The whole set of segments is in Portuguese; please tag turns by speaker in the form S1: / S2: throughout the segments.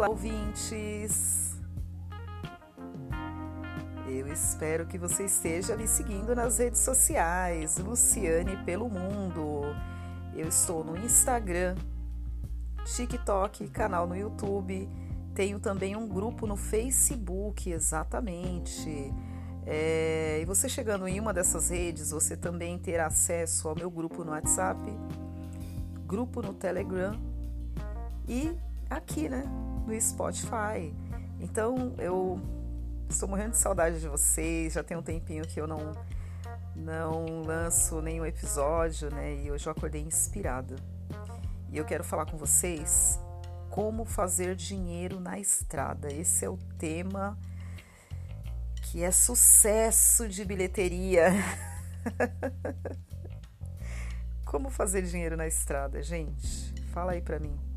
S1: Olá, ouvintes! Eu espero que você esteja me seguindo nas redes sociais, Luciane pelo Mundo. Eu estou no Instagram, TikTok, canal no YouTube. Tenho também um grupo no Facebook, exatamente. É, e você chegando em uma dessas redes, você também terá acesso ao meu grupo no WhatsApp, grupo no Telegram e aqui, né, no Spotify. Então eu estou morrendo de saudade de vocês. Já tem um tempinho que eu não não lanço nenhum episódio, né? E hoje eu acordei inspirada. E eu quero falar com vocês como fazer dinheiro na estrada. Esse é o tema que é sucesso de bilheteria. como fazer dinheiro na estrada, gente? Fala aí pra mim.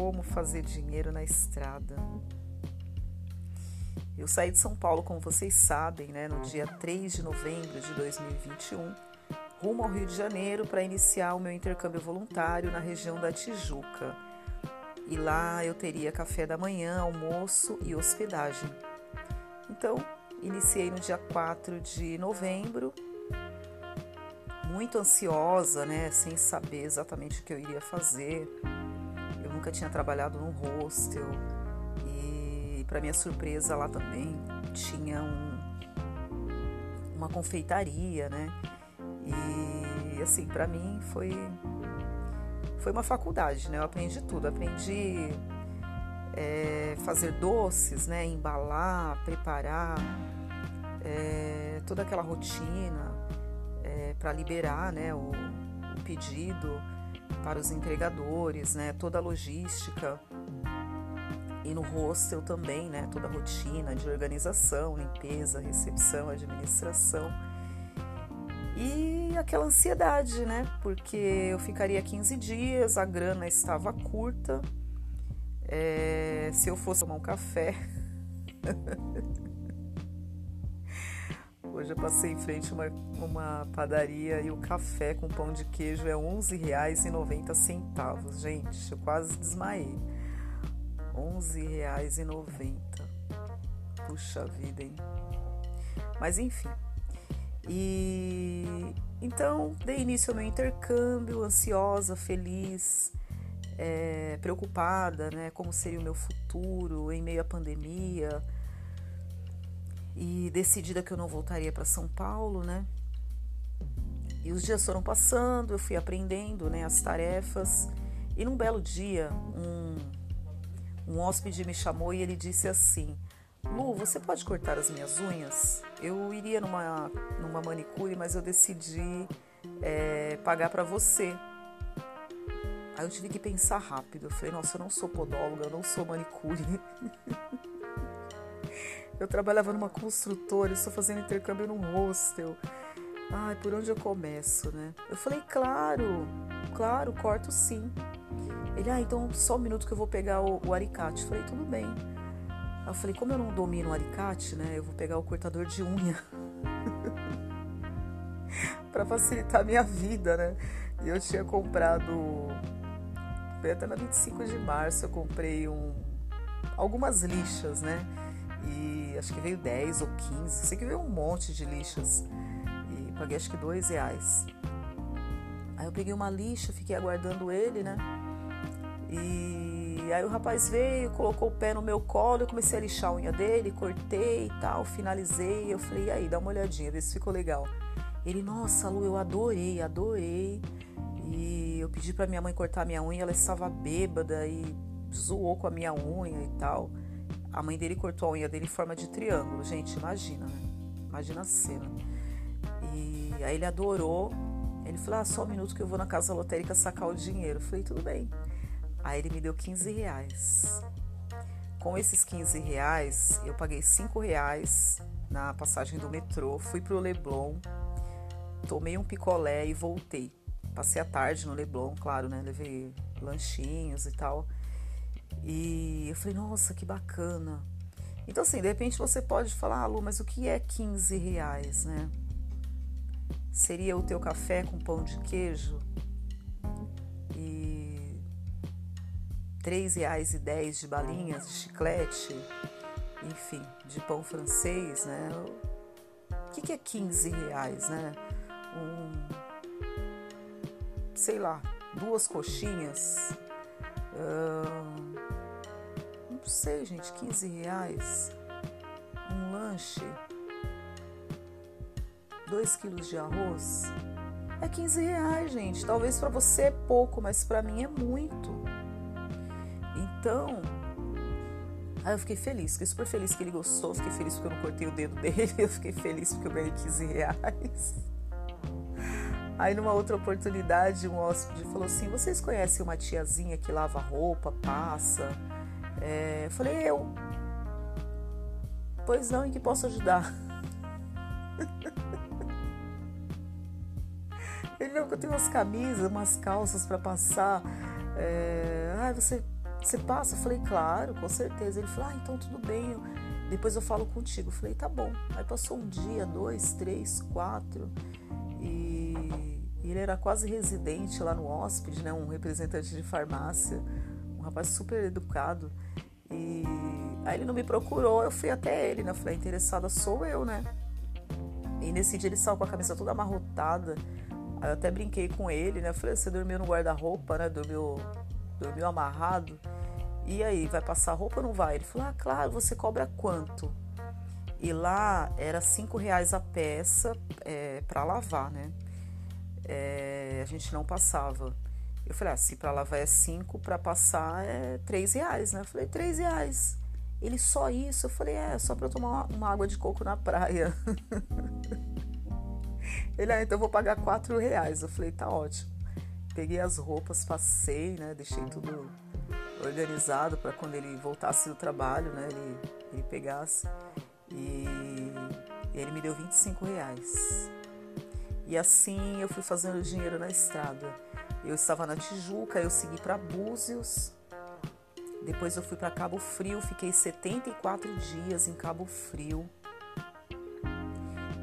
S1: Como fazer dinheiro na estrada? Eu saí de São Paulo, como vocês sabem, né, no dia 3 de novembro de 2021, rumo ao Rio de Janeiro para iniciar o meu intercâmbio voluntário na região da Tijuca. E lá eu teria café da manhã, almoço e hospedagem. Então, iniciei no dia 4 de novembro, muito ansiosa, né, sem saber exatamente o que eu iria fazer. Nunca tinha trabalhado num hostel, para minha surpresa, lá também tinha um, uma confeitaria, né? E assim, para mim foi foi uma faculdade, né? Eu aprendi tudo, aprendi é, fazer doces, né? Embalar, preparar, é, toda aquela rotina é, para liberar, né? O, o pedido para os entregadores, né? Toda a logística e no hostel também, né? Toda a rotina de organização, limpeza, recepção, administração. E aquela ansiedade, né? Porque eu ficaria 15 dias, a grana estava curta. É, se eu fosse tomar um café. Hoje eu passei em frente a uma, uma padaria e o café com pão de queijo é R$ 11,90. Gente, eu quase desmaiei. R$11,90. Puxa vida, hein? Mas enfim. E então dei início ao meu intercâmbio, ansiosa, feliz, é, preocupada, né? Como seria o meu futuro em meio à pandemia. E decidida que eu não voltaria para São Paulo, né? E os dias foram passando, eu fui aprendendo né, as tarefas. E num belo dia, um um hóspede me chamou e ele disse assim: Lu, você pode cortar as minhas unhas? Eu iria numa, numa manicure, mas eu decidi é, pagar para você. Aí eu tive que pensar rápido. Eu falei: Nossa, eu não sou podóloga, eu não sou manicure. eu trabalhava numa construtora, estou fazendo intercâmbio num hostel. Ai, por onde eu começo, né? Eu falei: Claro, claro, corto sim. Ele, ah, então só um minuto que eu vou pegar o, o alicate. falei, tudo bem. Eu falei, como eu não domino o alicate, né? Eu vou pegar o cortador de unha. para facilitar a minha vida, né? E eu tinha comprado. Foi até na 25 de março, eu comprei um, algumas lixas, né? E acho que veio 10 ou 15. Sei que veio um monte de lixas. E paguei acho que dois reais. Aí eu peguei uma lixa, fiquei aguardando ele, né? E aí o rapaz veio, colocou o pé no meu colo, eu comecei a lixar a unha dele, cortei e tal, finalizei. Eu falei, e aí, dá uma olhadinha, vê se ficou legal. Ele, nossa, Lu, eu adorei, adorei. E eu pedi para minha mãe cortar minha unha, ela estava bêbada e zoou com a minha unha e tal. A mãe dele cortou a unha dele em forma de triângulo, gente, imagina, né? Imagina a cena. E aí ele adorou. Ele falou: ah, só um minuto que eu vou na casa lotérica sacar o dinheiro. Eu falei: tudo bem. Aí ele me deu 15 reais. Com esses 15 reais, eu paguei 5 reais na passagem do metrô, fui pro Leblon, tomei um picolé e voltei. Passei a tarde no Leblon, claro, né? Levei lanchinhos e tal. E eu falei, nossa, que bacana. Então, assim, de repente você pode falar, ah, Lu, mas o que é 15 reais, né? Seria o teu café com pão de queijo? R$ reais e dez de balinhas de chiclete, enfim, de pão francês, né? O que, que é 15 reais, né? Um, sei lá, duas coxinhas. Uh, não sei, gente, 15 reais. Um lanche. 2 quilos de arroz. É 15 reais, gente. Talvez para você é pouco, mas para mim é muito. Então, aí eu fiquei feliz, fiquei super feliz que ele gostou, fiquei feliz porque eu não cortei o dedo dele, eu fiquei feliz porque eu ganhei 15 reais. Aí numa outra oportunidade, um hóspede falou assim: Vocês conhecem uma tiazinha que lava roupa, passa? É, eu falei, eu. Pois não, em que posso ajudar? Ele não, eu tenho umas camisas, umas calças para passar. É, ah, você, você passa? Eu falei, claro, com certeza. Ele falou, ah, então tudo bem. Eu, depois eu falo contigo. Eu falei, tá bom. Aí passou um dia, dois, três, quatro. Ele era quase residente lá no hóspede, né? Um representante de farmácia. Um rapaz super educado. E aí ele não me procurou, eu fui até ele, né? Falei, interessada sou eu, né? E nesse dia ele saiu com a camisa toda amarrotada. Aí eu até brinquei com ele, né? Falei, você dormiu no guarda-roupa, né? Dormiu, dormiu amarrado. E aí, vai passar roupa ou não vai? Ele falou, ah, claro, você cobra quanto? E lá era cinco reais a peça é, para lavar, né? É, a gente não passava. Eu falei, ah, se para lavar é cinco, para passar é três reais, né? Eu falei, três reais. Ele, só isso? Eu falei, é, só para eu tomar uma, água de coco na praia. Ele, ah, então eu vou pagar quatro reais. Eu falei, tá ótimo. Peguei as roupas, passei, né? Deixei tudo organizado para quando ele voltasse do trabalho, né? Ele, ele pegasse. E, e ele me deu 25 reais. E assim eu fui fazendo dinheiro na estrada. Eu estava na Tijuca, eu segui para Búzios. Depois eu fui para Cabo Frio, fiquei 74 dias em Cabo Frio.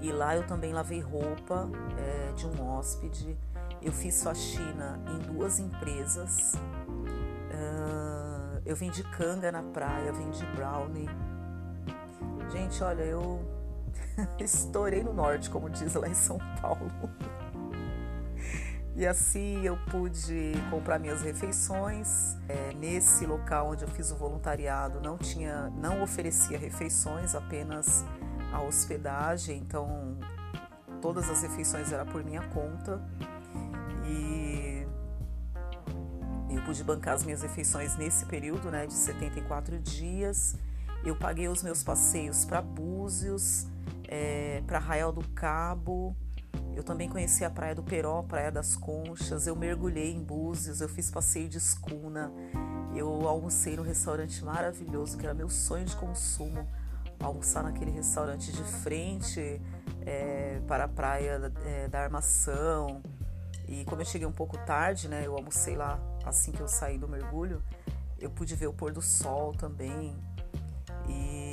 S1: E lá eu também lavei roupa é, de um hóspede. Eu fiz faxina em duas empresas. Uh, eu vendi canga na praia, vendi brownie. Gente, olha, eu estourei no norte, como diz lá em São Paulo. E assim eu pude comprar minhas refeições. É, nesse local onde eu fiz o voluntariado não tinha, não oferecia refeições, apenas a hospedagem, então todas as refeições eram por minha conta e eu pude bancar as minhas refeições nesse período, né, de 74 dias. Eu paguei os meus passeios para Búzios, é, para Arraial do Cabo. Eu também conheci a Praia do Peró, Praia das Conchas. Eu mergulhei em Búzios, eu fiz passeio de escuna. Eu almocei num restaurante maravilhoso, que era meu sonho de consumo almoçar naquele restaurante de frente é, para a praia é, da Armação. E como eu cheguei um pouco tarde, né, eu almocei lá assim que eu saí do mergulho, eu pude ver o pôr do sol também. E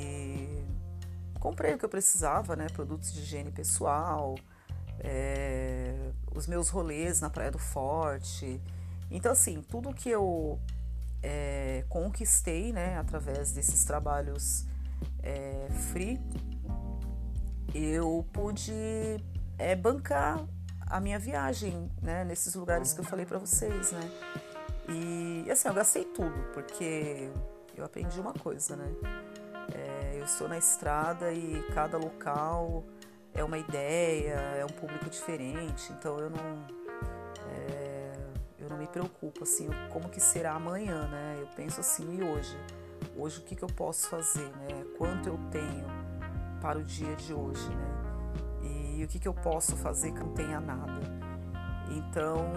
S1: comprei o que eu precisava, né, produtos de higiene pessoal, é, os meus rolês na Praia do Forte. Então, assim, tudo que eu é, conquistei, né, através desses trabalhos é, free, eu pude bancar a minha viagem, né, nesses lugares que eu falei para vocês, né. E assim, eu gastei tudo, porque eu aprendi uma coisa, né. Estou na estrada e cada local é uma ideia, é um público diferente, então eu não é, eu não me preocupo assim como que será amanhã, né? Eu penso assim e hoje hoje o que, que eu posso fazer, né? Quanto eu tenho para o dia de hoje, né? E o que, que eu posso fazer que não tenha nada. Então,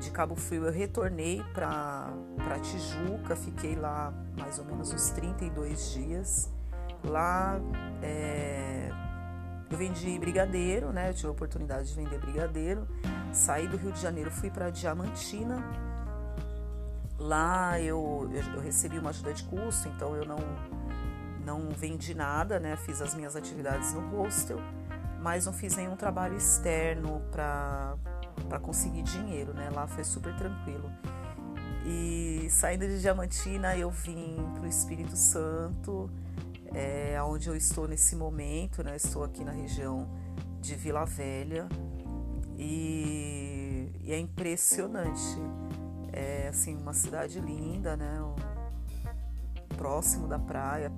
S1: de Cabo Frio eu retornei para Tijuca, fiquei lá mais ou menos uns 32 dias. Lá é, eu vendi brigadeiro, né? Eu tive a oportunidade de vender brigadeiro. Saí do Rio de Janeiro, fui para Diamantina Lá eu, eu, recebi uma ajuda de custo, então eu não, não vendi nada, né? Fiz as minhas atividades no hostel, mas não fiz nenhum trabalho externo para conseguir dinheiro, né? Lá foi super tranquilo. E saindo de Diamantina, eu vim para o Espírito Santo, é, onde eu estou nesse momento, né? Estou aqui na região de Vila Velha e, e é impressionante. É assim uma cidade linda, né? Próximo da praia,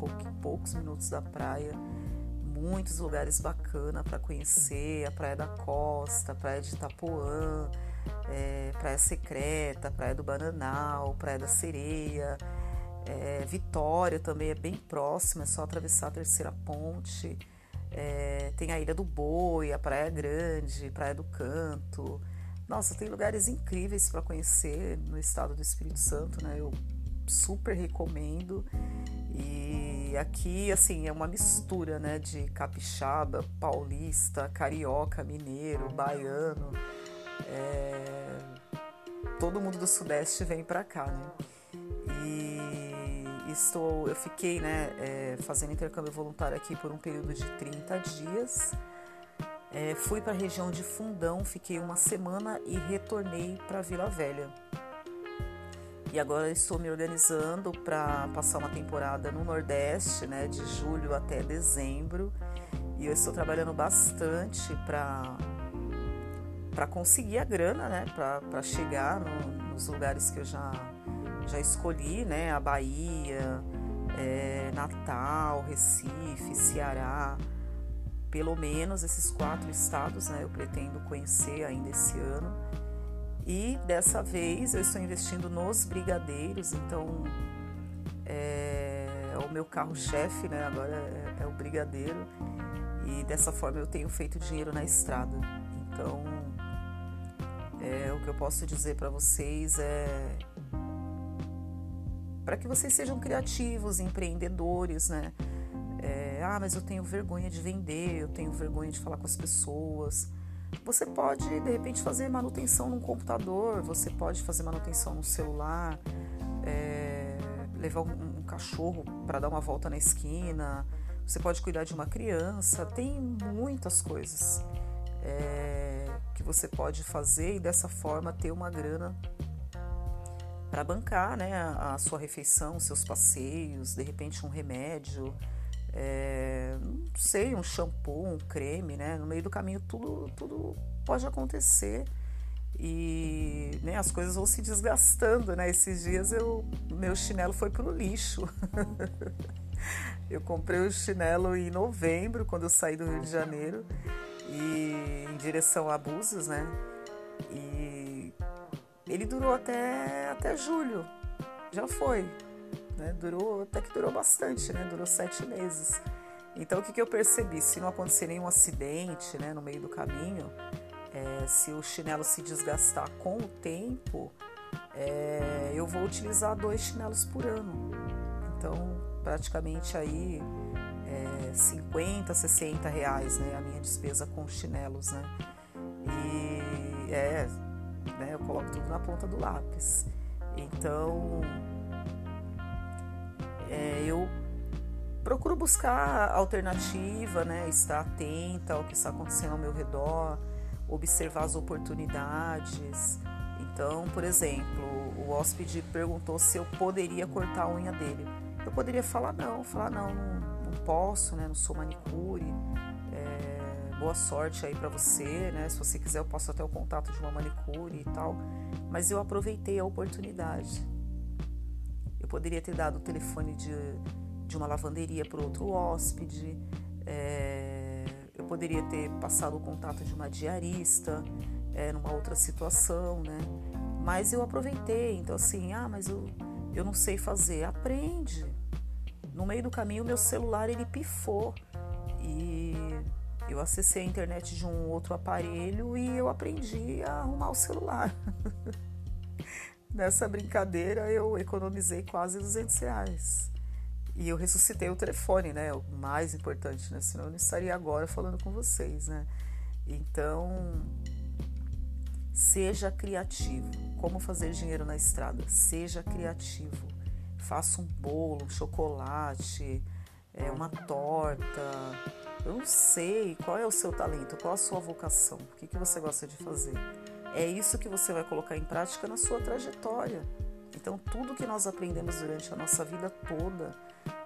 S1: poucos minutos da praia, muitos lugares bacanas para conhecer, a Praia da Costa, a Praia de Itapuã, é, Praia Secreta, Praia do Bananal, Praia da Sereia, é, Vitória também é bem próxima, é só atravessar a terceira ponte. É, tem a Ilha do Boi, a Praia Grande, Praia do Canto. Nossa, tem lugares incríveis para conhecer no estado do Espírito Santo, né? Eu super recomendo. E aqui, assim, é uma mistura, né, de capixaba, paulista, carioca, mineiro, baiano. É... Todo mundo do Sudeste vem para cá, né? E estou, eu fiquei, né, é, fazendo intercâmbio voluntário aqui por um período de 30 dias. É, fui para a região de Fundão, fiquei uma semana e retornei para Vila Velha. E agora estou me organizando para passar uma temporada no Nordeste, né, de julho até dezembro. E eu estou trabalhando bastante para para conseguir a grana, né, para chegar no, nos lugares que eu já já escolhi, né, a Bahia, é, Natal, Recife, Ceará, pelo menos esses quatro estados, né, eu pretendo conhecer ainda esse ano. E dessa vez eu estou investindo nos brigadeiros, então é, é o meu carro-chefe, né, agora é, é o brigadeiro. E dessa forma eu tenho feito dinheiro na estrada. Então é, o que eu posso dizer para vocês é para que vocês sejam criativos, empreendedores, né? É, ah, mas eu tenho vergonha de vender, eu tenho vergonha de falar com as pessoas. Você pode, de repente, fazer manutenção num computador, você pode fazer manutenção no celular, é, levar um, um cachorro para dar uma volta na esquina, você pode cuidar de uma criança, tem muitas coisas. É, que você pode fazer e dessa forma ter uma grana para bancar né, a, sua refeição, os seus passeios, de repente um remédio, é, não sei, um shampoo, um creme, né? No meio do caminho tudo, tudo pode acontecer e né, as coisas vão se desgastando, né? Esses dias eu, meu chinelo foi pro lixo. eu comprei o chinelo em novembro, quando eu saí do Rio de Janeiro, e em direção a Búzios, né? E ele durou até, até julho, já foi, né? Durou, até que durou bastante, né? Durou sete meses. Então o que, que eu percebi? Se não acontecer nenhum acidente né, no meio do caminho, é, se o chinelo se desgastar com o tempo, é, eu vou utilizar dois chinelos por ano. Então, praticamente aí 50, 60 reais, né? A minha despesa com chinelos, né? E é, né? Eu coloco tudo na ponta do lápis. Então, é, eu procuro buscar alternativa, né? Estar atenta ao que está acontecendo ao meu redor, observar as oportunidades. Então, por exemplo, o hóspede perguntou se eu poderia cortar a unha dele. Eu poderia falar não, falar não, não posso, né? Não sou manicure. É, boa sorte aí para você, né? Se você quiser, eu posso até o contato de uma manicure e tal. Mas eu aproveitei a oportunidade. Eu poderia ter dado o telefone de, de uma lavanderia para outro hóspede. É, eu poderia ter passado o contato de uma diarista é, numa outra situação, né? Mas eu aproveitei. Então, assim, ah, mas eu, eu não sei fazer. Aprende no meio do caminho, meu celular ele pifou e eu acessei a internet de um outro aparelho e eu aprendi a arrumar o celular. Nessa brincadeira, eu economizei quase 200 reais. E eu ressuscitei o telefone, né? O mais importante, né? Senão eu não estaria agora falando com vocês, né? Então, seja criativo. Como fazer dinheiro na estrada? Seja criativo faça um bolo, um chocolate, é, uma torta. Eu não sei qual é o seu talento, qual a sua vocação, o que, que você gosta de fazer. É isso que você vai colocar em prática na sua trajetória. Então, tudo que nós aprendemos durante a nossa vida toda,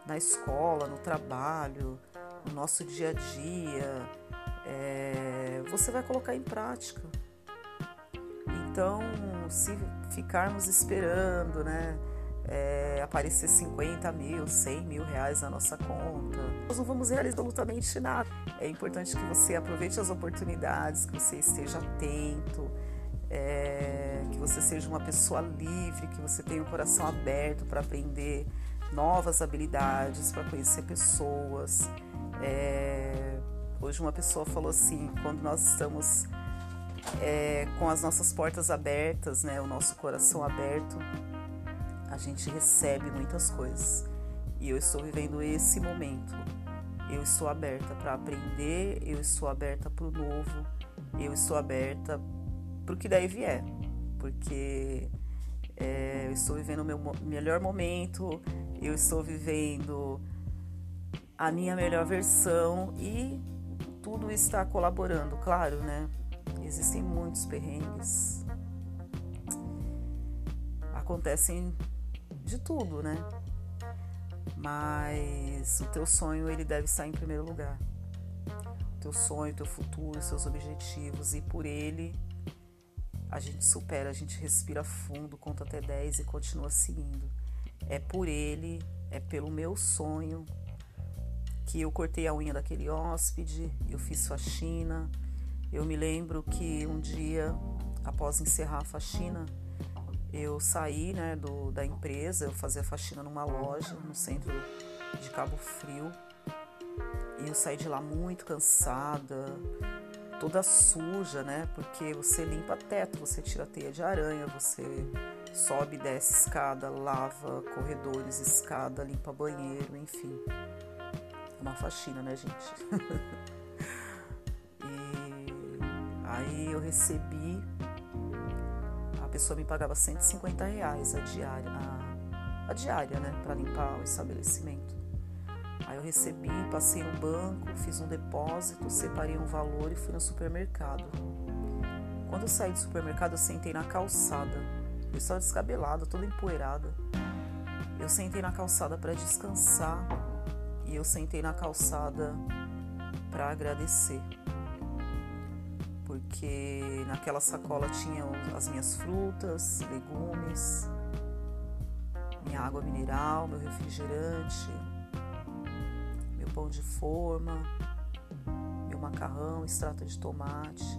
S1: na escola, no trabalho, no nosso dia a dia, é, você vai colocar em prática. Então, se ficarmos esperando, né? É, aparecer 50 mil, 100 mil reais na nossa conta. Nós não vamos realizar absolutamente nada. É importante que você aproveite as oportunidades, que você esteja atento, é, que você seja uma pessoa livre, que você tenha o coração aberto para aprender novas habilidades, para conhecer pessoas. É, hoje uma pessoa falou assim, quando nós estamos é, com as nossas portas abertas, né, o nosso coração aberto, a gente recebe muitas coisas. E eu estou vivendo esse momento. Eu estou aberta para aprender, eu estou aberta para o novo, eu estou aberta para o que daí vier, porque é, eu estou vivendo o meu melhor momento, eu estou vivendo a minha melhor versão e tudo está colaborando, claro, né? Existem muitos perrengues. Acontecem de tudo, né? Mas o teu sonho ele deve estar em primeiro lugar. O teu sonho, teu futuro, seus objetivos e por ele a gente supera, a gente respira fundo, conta até 10 e continua seguindo. É por ele, é pelo meu sonho que eu cortei a unha daquele hóspede, eu fiz faxina, eu me lembro que um dia, após encerrar a faxina, eu saí né, do, da empresa, eu fazia faxina numa loja no centro de Cabo Frio. E eu saí de lá muito cansada, toda suja, né? Porque você limpa teto, você tira teia de aranha, você sobe e desce escada, lava corredores, escada, limpa banheiro, enfim. É uma faxina, né, gente? Aí eu recebi, pessoa me pagava 150 reais a diária, a, a diária, né, para limpar o estabelecimento. Aí eu recebi, passei no banco, fiz um depósito, separei um valor e fui no supermercado. Quando eu saí do supermercado, eu sentei na calçada. Eu estava descabelada, toda empoeirada. Eu sentei na calçada para descansar e eu sentei na calçada para agradecer porque naquela sacola tinha as minhas frutas, legumes, minha água mineral, meu refrigerante, meu pão de forma, meu macarrão, extrato de tomate.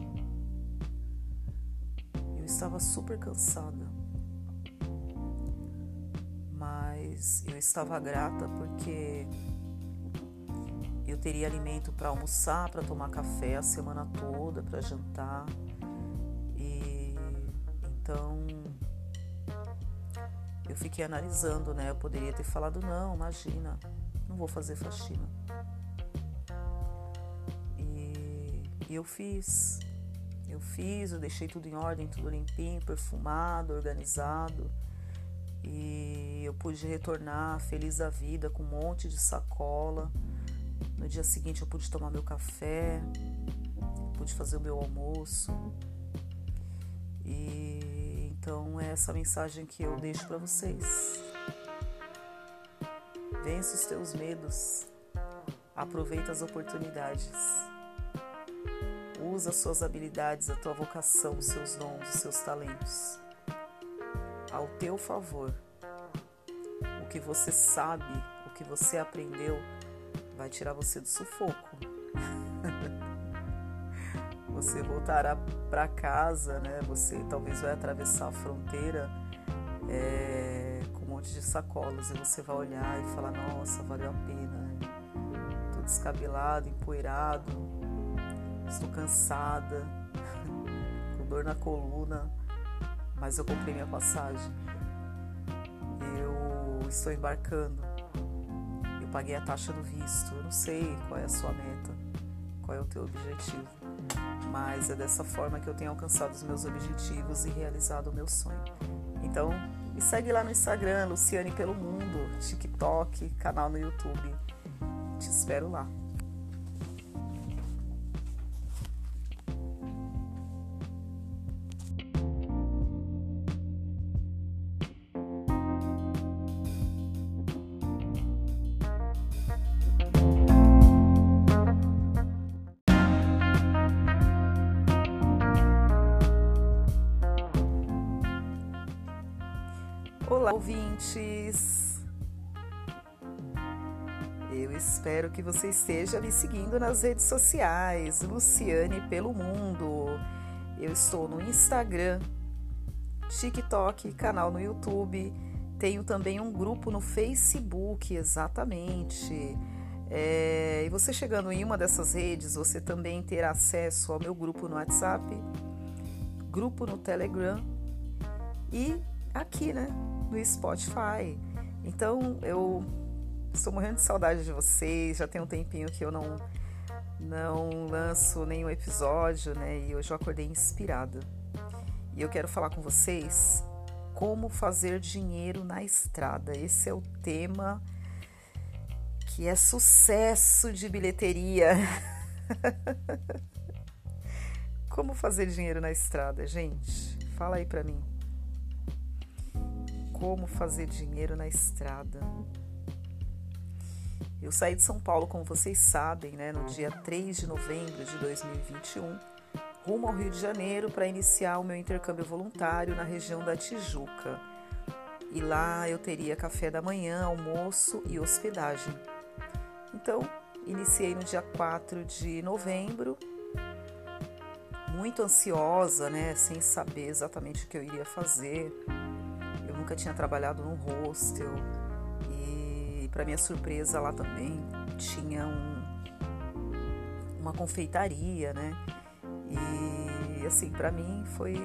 S1: Eu estava super cansada, mas eu estava grata porque teria alimento para almoçar, para tomar café a semana toda, para jantar. E então eu fiquei analisando, né? Eu poderia ter falado não, imagina, não vou fazer faxina. E, e eu fiz. Eu fiz, eu deixei tudo em ordem, tudo limpinho, perfumado, organizado. E eu pude retornar feliz da vida com um monte de sacola no dia seguinte eu pude tomar meu café, pude fazer o meu almoço. E então é essa mensagem que eu deixo para vocês. Vença os teus medos. Aproveita as oportunidades. Usa as suas habilidades, a tua vocação, os seus dons, os seus talentos ao teu favor. O que você sabe, o que você aprendeu, vai tirar você do sufoco. você voltará para casa, né? Você talvez vai atravessar a fronteira é, com um monte de sacolas e você vai olhar e falar: Nossa, valeu a pena. Né? Tô descabelado, empoeirado, estou cansada, com dor na coluna, mas eu comprei minha passagem. Eu estou embarcando paguei a taxa do visto. Eu não sei qual é a sua meta, qual é o teu objetivo, mas é dessa forma que eu tenho alcançado os meus objetivos e realizado o meu sonho. Então, me segue lá no Instagram, Luciane pelo Mundo, TikTok, canal no YouTube. Te espero lá. Olá, ouvintes! Eu espero que você esteja me seguindo nas redes sociais, Luciane pelo Mundo. Eu estou no Instagram, TikTok, canal no YouTube. Tenho também um grupo no Facebook, exatamente. É, e você chegando em uma dessas redes, você também terá acesso ao meu grupo no WhatsApp, grupo no Telegram e aqui, né, no Spotify. Então eu estou morrendo de saudade de vocês. Já tem um tempinho que eu não não lanço nenhum episódio, né? E hoje eu acordei inspirada. E eu quero falar com vocês como fazer dinheiro na estrada. Esse é o tema que é sucesso de bilheteria. como fazer dinheiro na estrada, gente? Fala aí para mim como fazer dinheiro na estrada. Eu saí de São Paulo, como vocês sabem, né, no dia 3 de novembro de 2021, rumo ao Rio de Janeiro para iniciar o meu intercâmbio voluntário na região da Tijuca. E lá eu teria café da manhã, almoço e hospedagem. Então, iniciei no dia 4 de novembro, muito ansiosa, né, sem saber exatamente o que eu iria fazer nunca tinha trabalhado num hostel e para minha surpresa lá também tinha um, uma confeitaria, né? E assim, para mim foi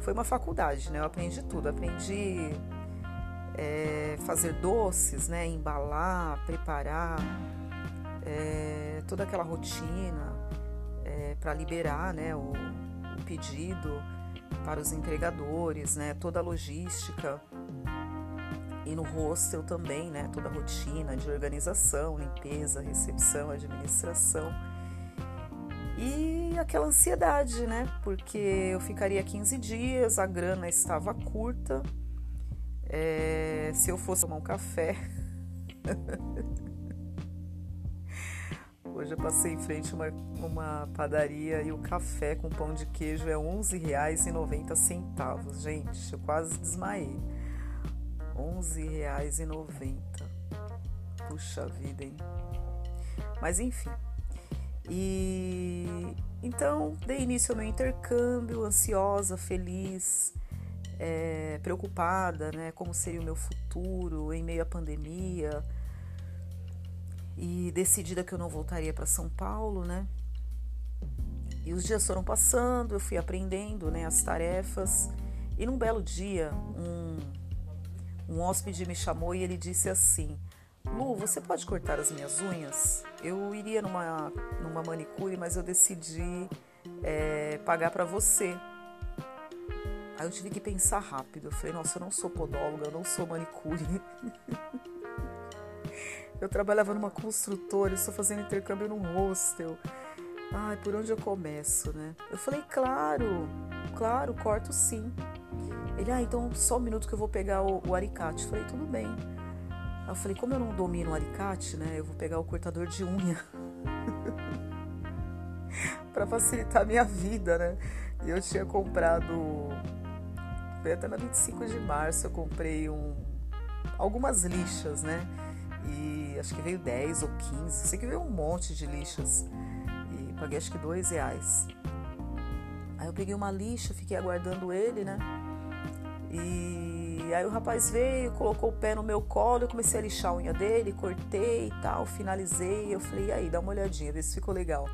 S1: foi uma faculdade, né? Eu aprendi tudo, aprendi é, fazer doces, né? Embalar, preparar, é, toda aquela rotina é, para liberar, né? O, o pedido para os entregadores, né? Toda a logística. E no hostel também, né? Toda a rotina de organização, limpeza, recepção, administração. E aquela ansiedade, né? Porque eu ficaria 15 dias, a grana estava curta. É, se eu fosse tomar um café, Hoje eu passei em frente a uma, uma padaria e o café com pão de queijo é R$ 11,90. Gente, eu quase desmaiei. R$ 11,90. Puxa vida, hein? Mas enfim. E então dei início ao meu intercâmbio, ansiosa, feliz, é, preocupada, né? Como seria o meu futuro em meio à pandemia e decidida que eu não voltaria para São Paulo, né? E os dias foram passando, eu fui aprendendo, né, as tarefas. E num belo dia, um, um hóspede me chamou e ele disse assim: Lu, você pode cortar as minhas unhas? Eu iria numa, numa manicure, mas eu decidi é, pagar para você. Aí eu tive que pensar rápido. Eu falei: Nossa, eu não sou podóloga, eu não sou manicure. Eu trabalhava numa construtora, estou fazendo intercâmbio num hostel. Ai, por onde eu começo, né? Eu falei, claro, claro, corto sim. Ele, ah, então só um minuto que eu vou pegar o, o alicate. Eu falei, tudo bem. Aí eu falei, como eu não domino o alicate, né? Eu vou pegar o cortador de unha. para facilitar a minha vida, né? E eu tinha comprado. Foi até na 25 de março, eu comprei um, algumas lixas, né? E acho que veio 10 ou 15, sei que veio um monte de lixas. E paguei acho que 2 reais. Aí eu peguei uma lixa, fiquei aguardando ele, né? E aí o rapaz veio, colocou o pé no meu colo, eu comecei a lixar a unha dele, cortei e tal, finalizei. Eu falei, e aí, dá uma olhadinha, vê se ficou legal.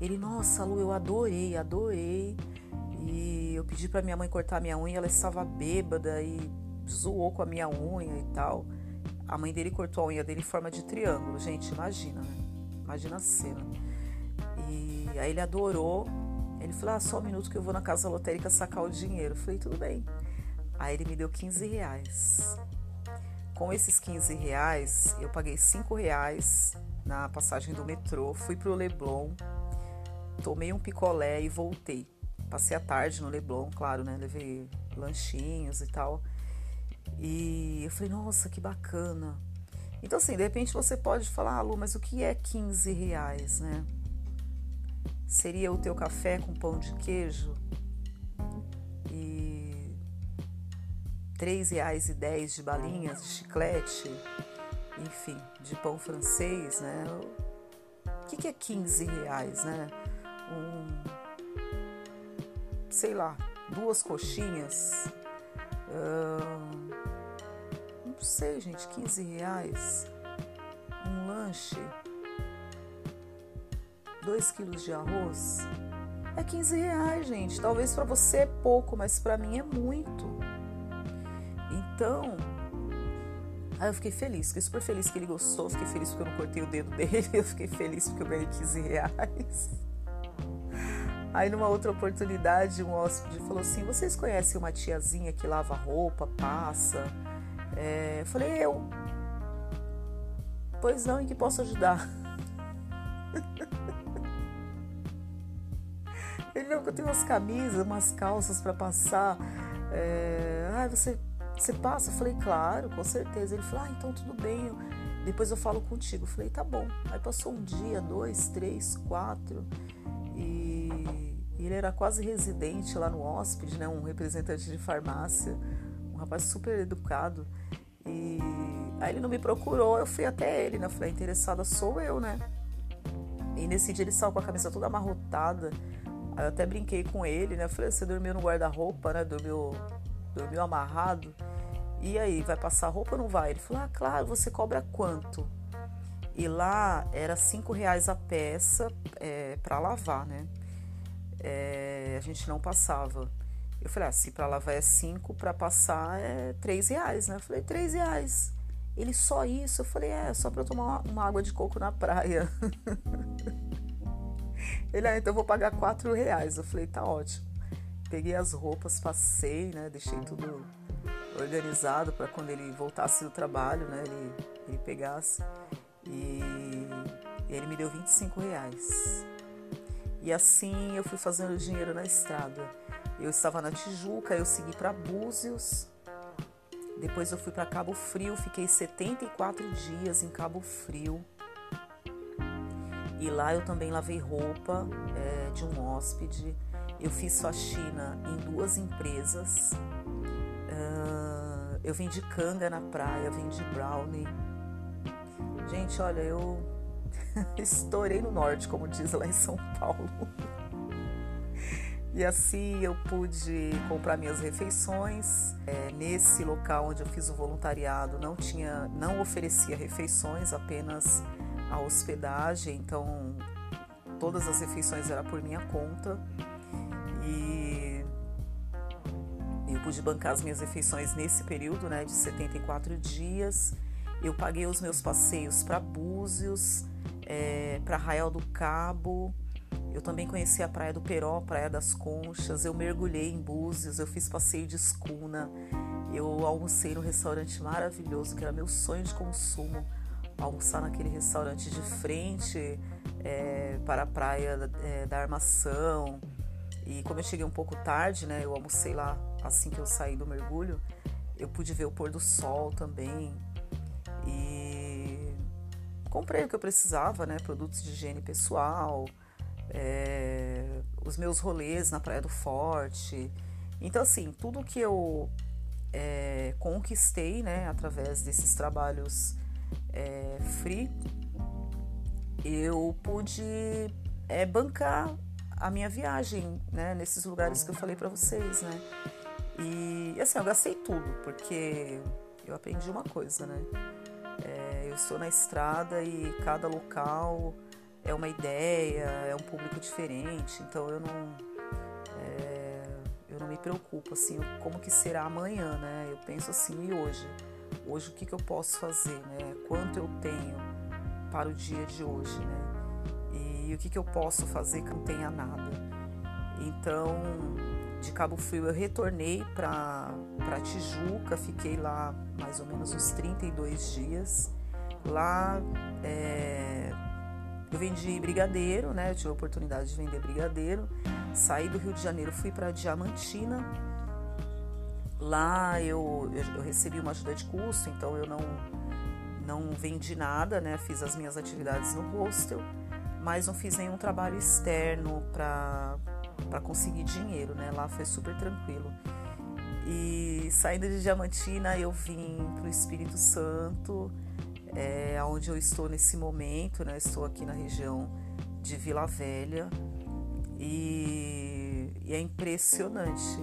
S1: Ele, nossa, Lu, eu adorei, adorei. E eu pedi para minha mãe cortar a minha unha, ela estava bêbada e zoou com a minha unha e tal. A mãe dele cortou a unha dele em forma de triângulo. Gente, imagina, né? Imagina a cena. E aí ele adorou. Ele falou: ah, só um minuto que eu vou na casa lotérica sacar o dinheiro. Eu falei: tudo bem. Aí ele me deu 15 reais. Com esses 15 reais, eu paguei 5 reais na passagem do metrô, fui pro Leblon, tomei um picolé e voltei. Passei a tarde no Leblon, claro, né? Levei lanchinhos e tal. E eu falei, nossa, que bacana. Então, assim, de repente você pode falar, ah, Lu, mas o que é 15 reais, né? Seria o teu café com pão de queijo? E R$ 3,10 de balinhas de chiclete, enfim, de pão francês, né? O que, que é 15 reais, né? Um, sei lá, duas coxinhas. Sei, gente, 15 reais. Um lanche. 2 quilos de arroz. É 15 reais, gente. Talvez para você é pouco, mas para mim é muito. Então, aí eu fiquei feliz, fiquei super feliz que ele gostou, fiquei feliz porque eu não cortei o dedo dele, eu fiquei feliz porque eu ganhei 15 reais. Aí numa outra oportunidade, um hóspede falou assim: Vocês conhecem uma tiazinha que lava roupa, passa? É, eu falei, eu. Pois não, em que posso ajudar? Ele não, eu tenho umas camisas, umas calças para passar. É, ah, você, você passa? Eu falei, claro, com certeza. Ele falou, ah, então tudo bem. Eu, depois eu falo contigo. Eu falei, tá bom. Aí passou um dia, dois, três, quatro. E, e ele era quase residente lá no hóspede, né? Um representante de farmácia. Rapaz super educado. E aí ele não me procurou, eu fui até ele, né? Eu falei, interessada sou eu, né? E nesse dia ele saiu com a camisa toda amarrotada. Aí eu até brinquei com ele, né? Eu falei, você dormiu no guarda-roupa, né? Dormiu, dormiu amarrado. E aí, vai passar roupa ou não vai? Ele falou, ah, claro, você cobra quanto? E lá era cinco reais a peça é, para lavar, né? É, a gente não passava. Eu falei, ah, se para lavar é cinco, para passar é três reais, né? Eu falei, três reais. Ele, só isso? Eu falei, é, só para tomar uma, uma água de coco na praia. Ele, ah, então eu vou pagar quatro reais. Eu falei, tá ótimo. Peguei as roupas, passei, né? Deixei tudo organizado para quando ele voltasse do trabalho, né? Ele, ele pegasse. E, e ele me deu 25 reais. E assim eu fui fazendo dinheiro na estrada. Eu estava na Tijuca, eu segui para Búzios. Depois eu fui para Cabo Frio, fiquei 74 dias em Cabo Frio. E lá eu também lavei roupa é, de um hóspede. Eu fiz faxina em duas empresas. Uh, eu vendi canga na praia, vendi brownie. Gente, olha, eu estourei no norte, como diz lá em São Paulo. E assim eu pude comprar minhas refeições. É, nesse local onde eu fiz o voluntariado não tinha, não oferecia refeições, apenas a hospedagem, então todas as refeições eram por minha conta e eu pude bancar as minhas refeições nesse período, né, de 74 dias. Eu paguei os meus passeios para Búzios, é, para Arraial do Cabo. Eu também conheci a Praia do Peró, Praia das Conchas. Eu mergulhei em Búzios, eu fiz passeio de escuna. Eu almocei no restaurante maravilhoso, que era meu sonho de consumo almoçar naquele restaurante de frente é, para a praia é, da Armação. E como eu cheguei um pouco tarde, né, eu almocei lá assim que eu saí do mergulho, eu pude ver o pôr do sol também. E comprei o que eu precisava, né, produtos de higiene pessoal, é, os meus rolês na Praia do Forte. Então, assim, tudo que eu é, conquistei, né, através desses trabalhos é, free, eu pude é, bancar a minha viagem, né, nesses lugares que eu falei para vocês, né? E assim, eu gastei tudo, porque eu aprendi uma coisa, né? É, eu estou na estrada e cada local é uma ideia, é um público diferente, então eu não é, eu não me preocupo assim como que será amanhã, né? Eu penso assim e hoje hoje o que, que eu posso fazer, né? Quanto eu tenho para o dia de hoje, né? E o que, que eu posso fazer que não tenha nada. Então, de Cabo Frio eu retornei para Tijuca, fiquei lá mais ou menos uns 32 dias. Lá é, eu vendi brigadeiro, né? Eu tive a oportunidade de vender brigadeiro. Saí do Rio de Janeiro, fui para Diamantina Lá eu, eu, eu, recebi uma ajuda de custo, então eu não, não vendi nada, né? Fiz as minhas atividades no hostel, mas não fiz nenhum trabalho externo para conseguir dinheiro, né? Lá foi super tranquilo. E saindo de Diamantina, eu vim para o Espírito Santo, é, onde eu estou nesse momento, né? Estou aqui na região de Vila Velha e, e é impressionante.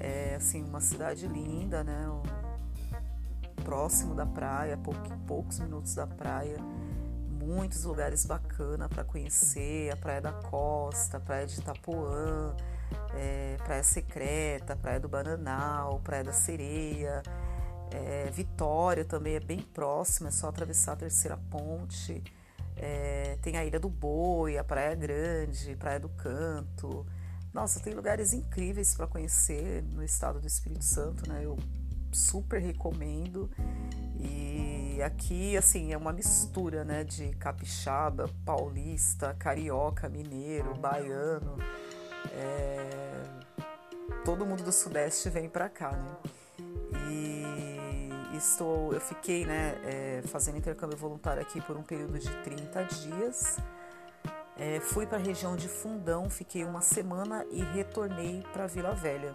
S1: É assim uma cidade linda, né? Próximo da praia, poucos minutos da praia, muitos lugares bacanas para conhecer, a Praia da Costa, a Praia de Itapuã, é, Praia Secreta, Praia do Bananal, Praia da Sereia, é, Vitória também é bem próxima, é só atravessar a terceira ponte. É, tem a Ilha do Boi, a Praia Grande, Praia do Canto. Nossa, tem lugares incríveis para conhecer no estado do Espírito Santo, né? Eu super recomendo. E aqui, assim, é uma mistura, né, de capixaba, paulista, carioca, mineiro, baiano. É... Todo mundo do Sudeste vem para cá, né? E estou, eu fiquei, né, é, fazendo intercâmbio voluntário aqui por um período de 30 dias. É, fui para a região de Fundão, fiquei uma semana e retornei para Vila Velha.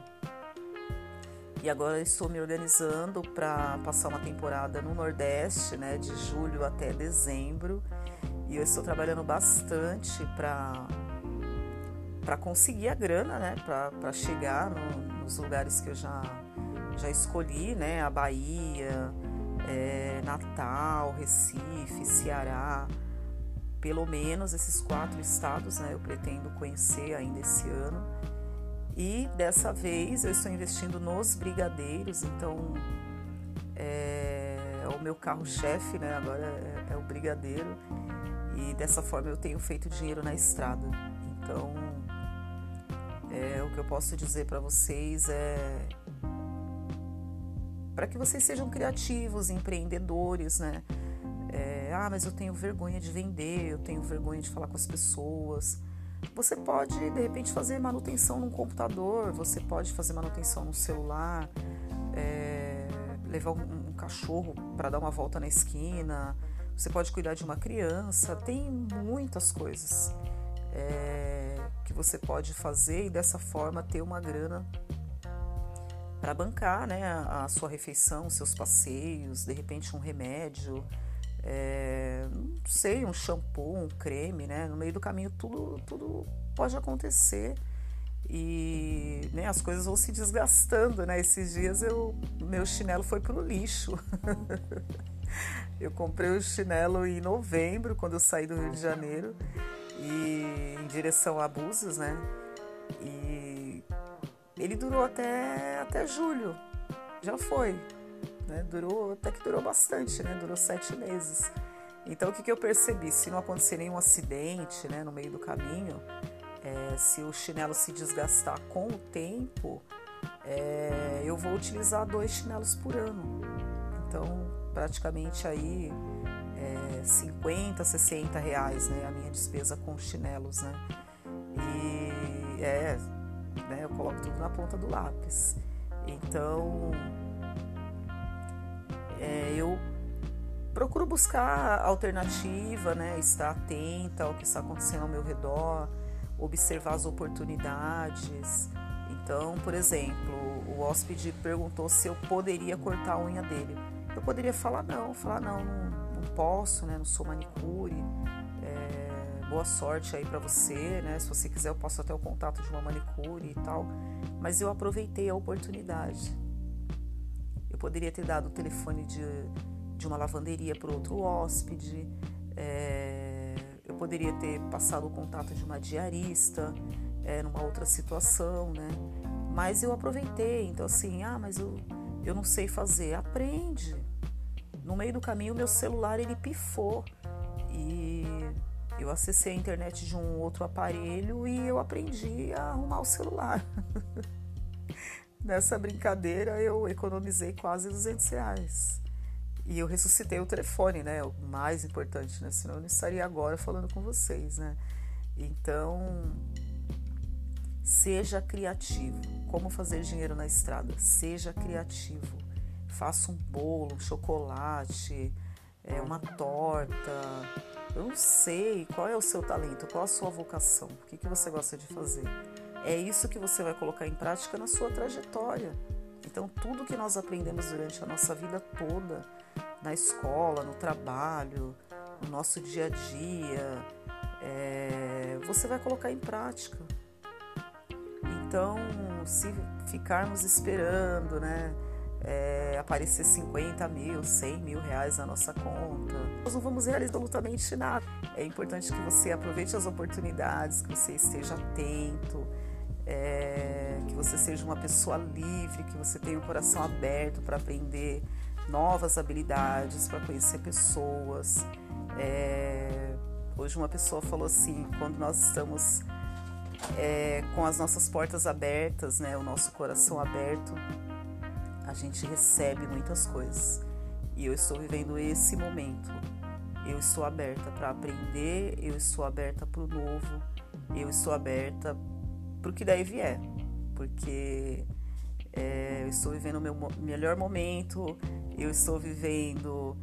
S1: E agora estou me organizando para passar uma temporada no Nordeste, né, de julho até dezembro. E eu estou trabalhando bastante para para conseguir a grana, né, para chegar no, nos lugares que eu já já escolhi, né, a Bahia, é, Natal, Recife, Ceará, pelo menos esses quatro estados, né, eu pretendo conhecer ainda esse ano. E dessa vez eu estou investindo nos brigadeiros, então é, é o meu carro-chefe, né? Agora é, é, o brigadeiro. E dessa forma eu tenho feito dinheiro na estrada. Então é, o que eu posso dizer para vocês é para que vocês sejam criativos, empreendedores, né? É, ah, mas eu tenho vergonha de vender, eu tenho vergonha de falar com as pessoas. Você pode, de repente, fazer manutenção num computador, você pode fazer manutenção no celular, é, levar um, um cachorro para dar uma volta na esquina, você pode cuidar de uma criança, tem muitas coisas é, que você pode fazer e dessa forma ter uma grana para bancar né, a, sua refeição, seus passeios, de repente um remédio é, não sei, um shampoo, um creme, né? No meio do caminho tudo, tudo pode acontecer e né, as coisas vão se desgastando, né? Esses dias eu, meu chinelo foi pro lixo. eu comprei o chinelo em novembro, quando eu saí do Rio de Janeiro, e em direção a Búzios, né? E ele durou até, até julho, já foi. Né? Durou, até que durou bastante, né? Durou sete meses. Então o que, que eu percebi? Se não acontecer nenhum acidente né, no meio do caminho, é, se o chinelo se desgastar com o tempo, é, eu vou utilizar dois chinelos por ano. Então, praticamente aí é, 50, 60 reais né, a minha despesa com chinelos, né? E é, né, eu coloco tudo na ponta do lápis. Então, é, eu procuro buscar alternativa, né? Estar atenta ao que está acontecendo ao meu redor, observar as oportunidades. Então, por exemplo, o hóspede perguntou se eu poderia cortar a unha dele. Eu poderia falar não, falar não, não, não posso, né? Não sou manicure. Boa sorte aí para você, né? Se você quiser, eu posso até o contato de uma manicure e tal. Mas eu aproveitei a oportunidade poderia ter dado o telefone de, de uma lavanderia para outro hóspede, é, eu poderia ter passado o contato de uma diarista é, numa outra situação, né? Mas eu aproveitei, então assim, ah, mas eu, eu não sei fazer, aprende. No meio do caminho, meu celular ele pifou e eu acessei a internet de um outro aparelho e eu aprendi a arrumar o celular. Nessa brincadeira eu economizei quase 200 reais. E eu ressuscitei o telefone, né? O mais importante, né? Senão eu não estaria agora falando com vocês, né? Então, seja criativo. Como fazer dinheiro na estrada? Seja criativo. Faça um bolo, um chocolate, é, uma torta. Eu não sei qual é o seu talento, qual a sua vocação, o que, que você gosta de fazer. É isso que você vai colocar em prática na sua trajetória. Então, tudo que nós aprendemos durante a nossa vida toda, na escola, no trabalho, no nosso dia a dia, é, você vai colocar em prática. Então, se ficarmos esperando, né? É, aparecer 50 mil, 100 mil reais na nossa conta. Nós não vamos realizar absolutamente nada. É importante que você aproveite as oportunidades, que você esteja atento, é, que você seja uma pessoa livre, que você tenha o coração aberto para aprender novas habilidades, para conhecer pessoas. É, hoje uma pessoa falou assim, quando nós estamos é, com as nossas portas abertas, né, o nosso coração aberto, a gente recebe muitas coisas. E eu estou vivendo esse momento. Eu estou aberta para aprender, eu estou aberta para o novo, eu estou aberta para o que daí vier, porque é, eu estou vivendo o meu melhor momento, eu estou vivendo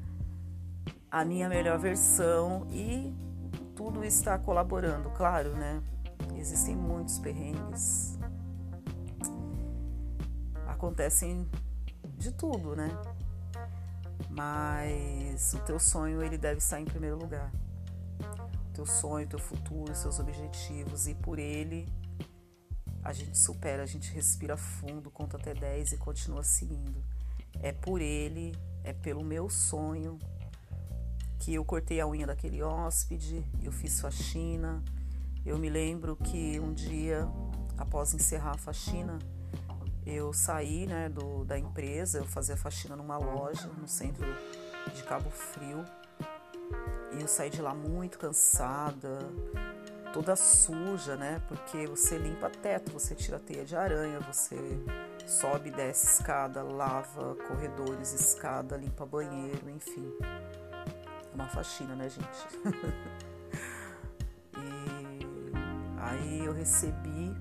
S1: a minha melhor versão e tudo está colaborando, claro, né? Existem muitos perrengues, acontecem de tudo, né? Mas o teu sonho ele deve estar em primeiro lugar. O teu sonho, teu futuro, seus objetivos e por ele a gente supera, a gente respira fundo, conta até 10 e continua seguindo. É por ele, é pelo meu sonho que eu cortei a unha daquele hóspede, eu fiz faxina. Eu me lembro que um dia, após encerrar a faxina, eu saí né, do, da empresa, eu fazia faxina numa loja no centro de Cabo Frio. E eu saí de lá muito cansada, toda suja, né? Porque você limpa teto, você tira teia de aranha, você sobe desce escada, lava corredores, escada, limpa banheiro, enfim. É uma faxina, né, gente? e aí eu recebi,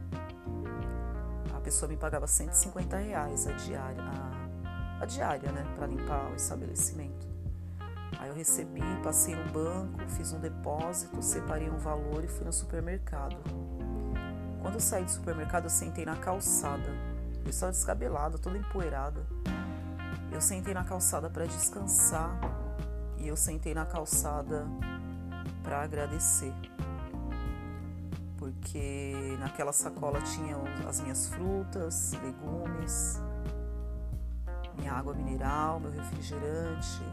S1: a pessoa me pagava 150 reais a diária, a, a diária, né, para limpar o estabelecimento. Aí eu recebi, passei no banco, fiz um depósito, separei um valor e fui no supermercado. Quando eu saí do supermercado, eu sentei na calçada. Eu estava descabelada, toda empoeirada. Eu sentei na calçada para descansar e eu sentei na calçada para agradecer. Porque naquela sacola tinha as minhas frutas, legumes, minha água mineral, meu refrigerante,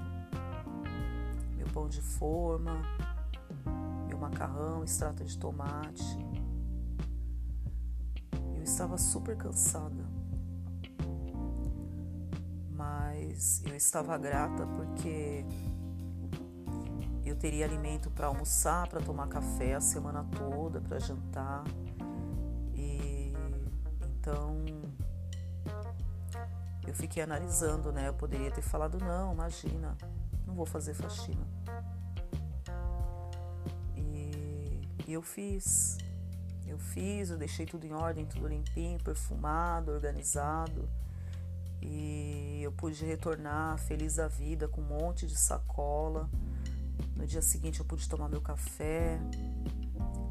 S1: pão de forma, meu macarrão, extrato de tomate. Eu estava super cansada, mas eu estava grata porque eu teria alimento para almoçar, para tomar café a semana toda, para jantar. E então eu fiquei analisando, né? Eu poderia ter falado não, imagina, não vou fazer faxina. E eu fiz. Eu fiz, eu deixei tudo em ordem, tudo limpinho, perfumado, organizado. E eu pude retornar feliz da vida com um monte de sacola. No dia seguinte eu pude tomar meu café,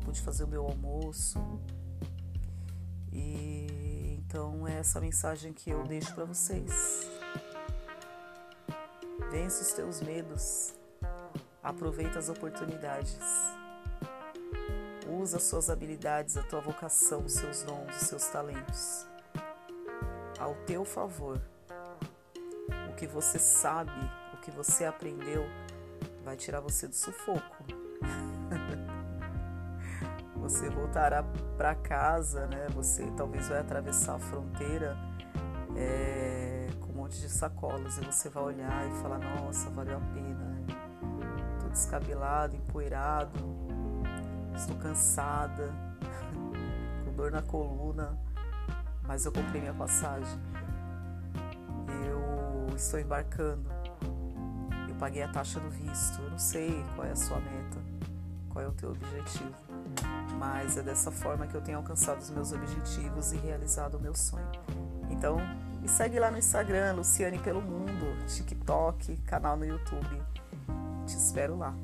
S1: pude fazer o meu almoço. E então é essa mensagem que eu deixo para vocês. Vence os teus medos. Aproveita as oportunidades. Usa suas habilidades, a tua vocação, os seus dons, os seus talentos ao teu favor. O que você sabe, o que você aprendeu, vai tirar você do sufoco. você voltará para casa, né? Você talvez vai atravessar a fronteira é, com um monte de sacolas e você vai olhar e falar: Nossa, valeu a pena. Tô descabelado, empoeirado, estou cansada, com dor na coluna, mas eu comprei minha passagem. Eu estou embarcando. Eu paguei a taxa do visto. Eu não sei qual é a sua meta, qual é o teu objetivo, mas é dessa forma que eu tenho alcançado os meus objetivos e realizado o meu sonho. Então, me segue lá no Instagram, Luciane pelo Mundo, TikTok, canal no YouTube. Te espero lá.